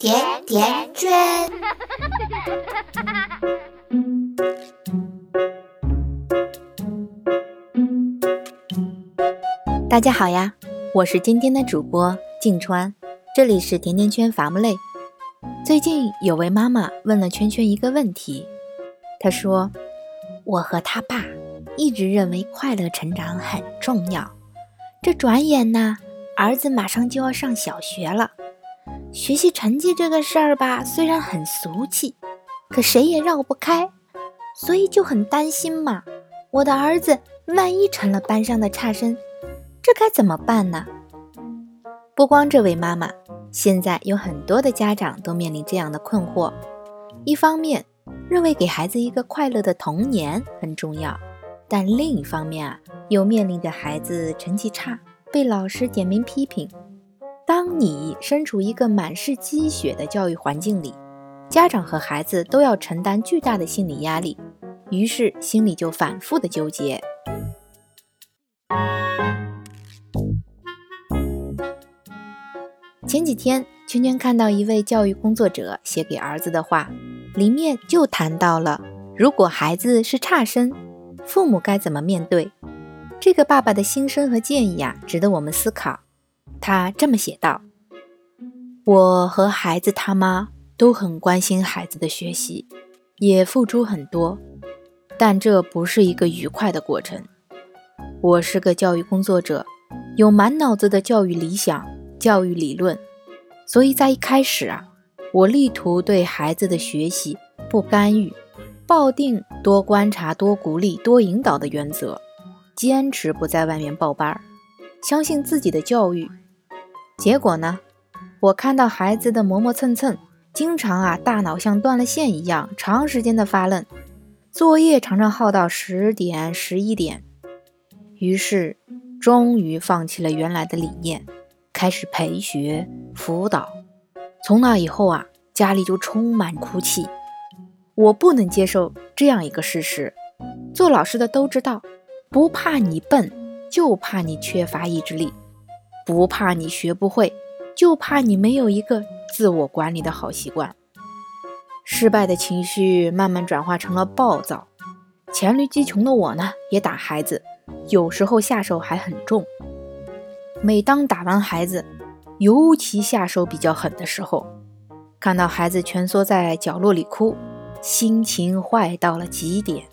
甜甜圈。大家好呀，我是今天的主播静川，这里是甜甜圈伐木累。最近有位妈妈问了圈圈一个问题，她说：“我和他爸一直认为快乐成长很重要，这转眼呢，儿子马上就要上小学了。”学习成绩这个事儿吧，虽然很俗气，可谁也绕不开，所以就很担心嘛。我的儿子万一成了班上的差生，这该怎么办呢？不光这位妈妈，现在有很多的家长都面临这样的困惑。一方面认为给孩子一个快乐的童年很重要，但另一方面啊，又面临着孩子成绩差，被老师点名批评。当你身处一个满是积雪的教育环境里，家长和孩子都要承担巨大的心理压力，于是心里就反复的纠结。前几天，圈圈看到一位教育工作者写给儿子的话，里面就谈到了，如果孩子是差生，父母该怎么面对？这个爸爸的心声和建议啊，值得我们思考。他这么写道：“我和孩子他妈都很关心孩子的学习，也付出很多，但这不是一个愉快的过程。我是个教育工作者，有满脑子的教育理想、教育理论，所以在一开始啊，我力图对孩子的学习不干预，抱定多观察、多鼓励、多引导的原则，坚持不在外面报班儿，相信自己的教育。”结果呢？我看到孩子的磨磨蹭蹭，经常啊大脑像断了线一样，长时间的发愣，作业常常耗到十点、十一点。于是，终于放弃了原来的理念，开始陪学辅导。从那以后啊，家里就充满哭泣。我不能接受这样一个事实：做老师的都知道，不怕你笨，就怕你缺乏意志力。不怕你学不会，就怕你没有一个自我管理的好习惯。失败的情绪慢慢转化成了暴躁。黔驴技穷的我呢，也打孩子，有时候下手还很重。每当打完孩子，尤其下手比较狠的时候，看到孩子蜷缩在角落里哭，心情坏到了极点。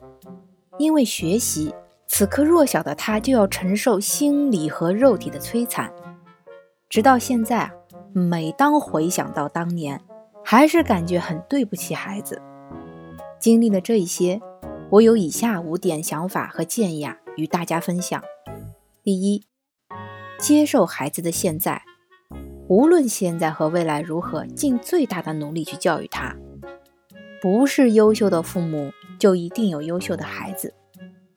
因为学习，此刻弱小的他就要承受心理和肉体的摧残。直到现在，每当回想到当年，还是感觉很对不起孩子。经历了这一些，我有以下五点想法和建议啊，与大家分享。第一，接受孩子的现在，无论现在和未来如何，尽最大的努力去教育他。不是优秀的父母就一定有优秀的孩子，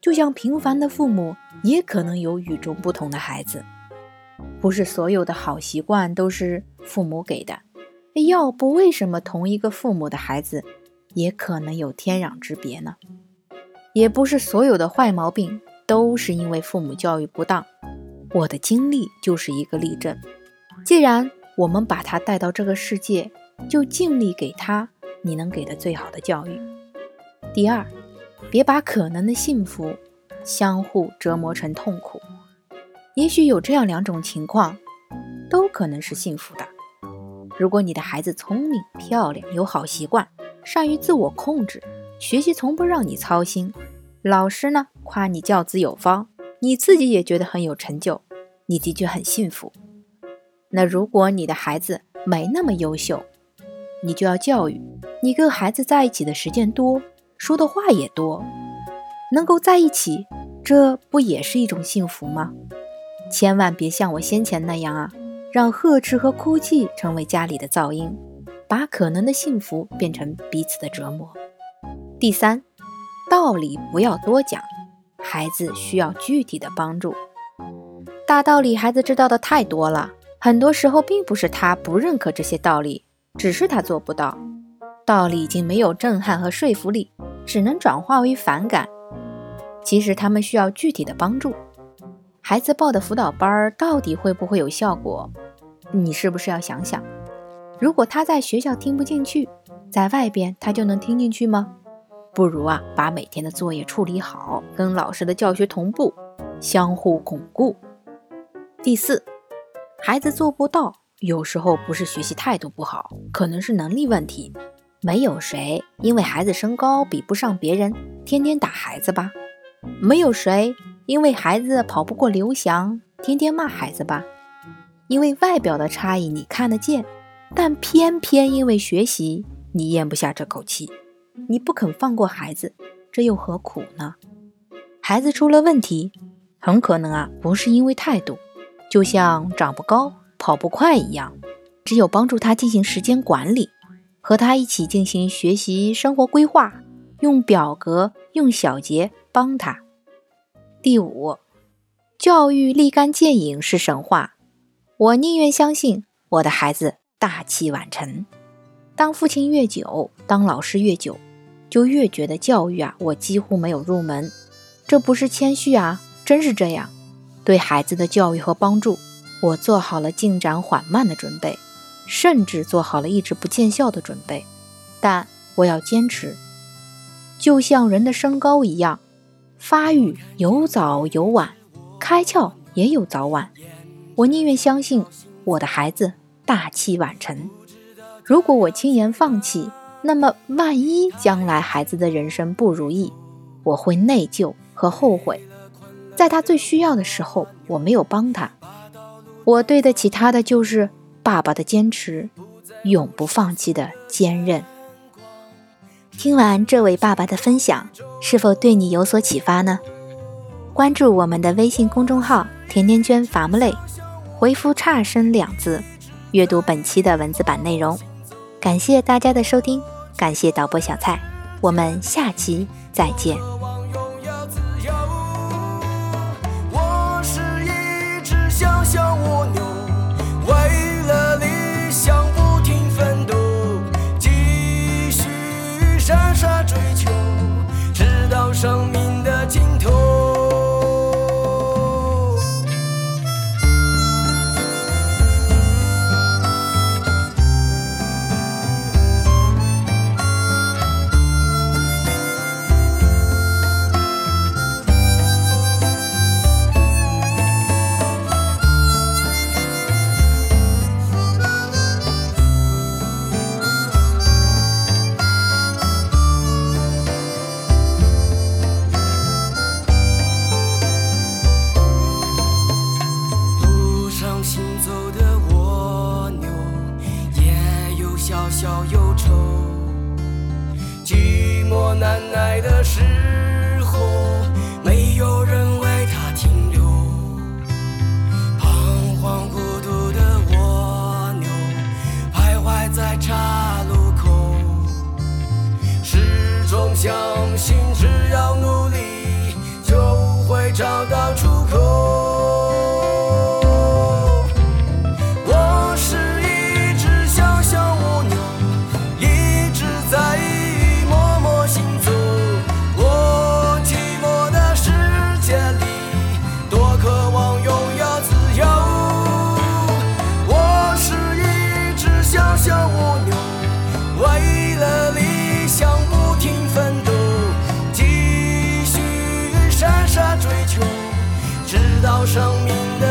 就像平凡的父母也可能有与众不同的孩子。不是所有的好习惯都是父母给的，要不为什么同一个父母的孩子也可能有天壤之别呢？也不是所有的坏毛病都是因为父母教育不当，我的经历就是一个例证。既然我们把他带到这个世界，就尽力给他你能给的最好的教育。第二，别把可能的幸福相互折磨成痛苦。也许有这样两种情况，都可能是幸福的。如果你的孩子聪明、漂亮、有好习惯、善于自我控制，学习从不让你操心，老师呢夸你教子有方，你自己也觉得很有成就，你的确很幸福。那如果你的孩子没那么优秀，你就要教育你跟孩子在一起的时间多，说的话也多，能够在一起，这不也是一种幸福吗？千万别像我先前那样啊，让呵斥和哭泣成为家里的噪音，把可能的幸福变成彼此的折磨。第三，道理不要多讲，孩子需要具体的帮助。大道理孩子知道的太多了，很多时候并不是他不认可这些道理，只是他做不到。道理已经没有震撼和说服力，只能转化为反感。其实他们需要具体的帮助。孩子报的辅导班到底会不会有效果？你是不是要想想？如果他在学校听不进去，在外边他就能听进去吗？不如啊，把每天的作业处理好，跟老师的教学同步，相互巩固。第四，孩子做不到，有时候不是学习态度不好，可能是能力问题。没有谁因为孩子身高比不上别人，天天打孩子吧？没有谁因为孩子跑不过刘翔，天天骂孩子吧？因为外表的差异你看得见，但偏偏因为学习你咽不下这口气，你不肯放过孩子，这又何苦呢？孩子出了问题，很可能啊不是因为态度，就像长不高、跑不快一样，只有帮助他进行时间管理。和他一起进行学习生活规划，用表格、用小节帮他。第五，教育立竿见影是神话，我宁愿相信我的孩子大器晚成。当父亲越久，当老师越久，就越觉得教育啊，我几乎没有入门。这不是谦虚啊，真是这样。对孩子的教育和帮助，我做好了进展缓慢的准备。甚至做好了一直不见效的准备，但我要坚持。就像人的身高一样，发育有早有晚，开窍也有早晚。我宁愿相信我的孩子大器晚成。如果我轻言放弃，那么万一将来孩子的人生不如意，我会内疚和后悔。在他最需要的时候，我没有帮他。我对得起他的就是。爸爸的坚持，永不放弃的坚韧。听完这位爸爸的分享，是否对你有所启发呢？关注我们的微信公众号“甜甜圈伐木累”，回复“差生”两字，阅读本期的文字版内容。感谢大家的收听，感谢导播小蔡，我们下期再见。我是一只小小蜗牛。知道生命的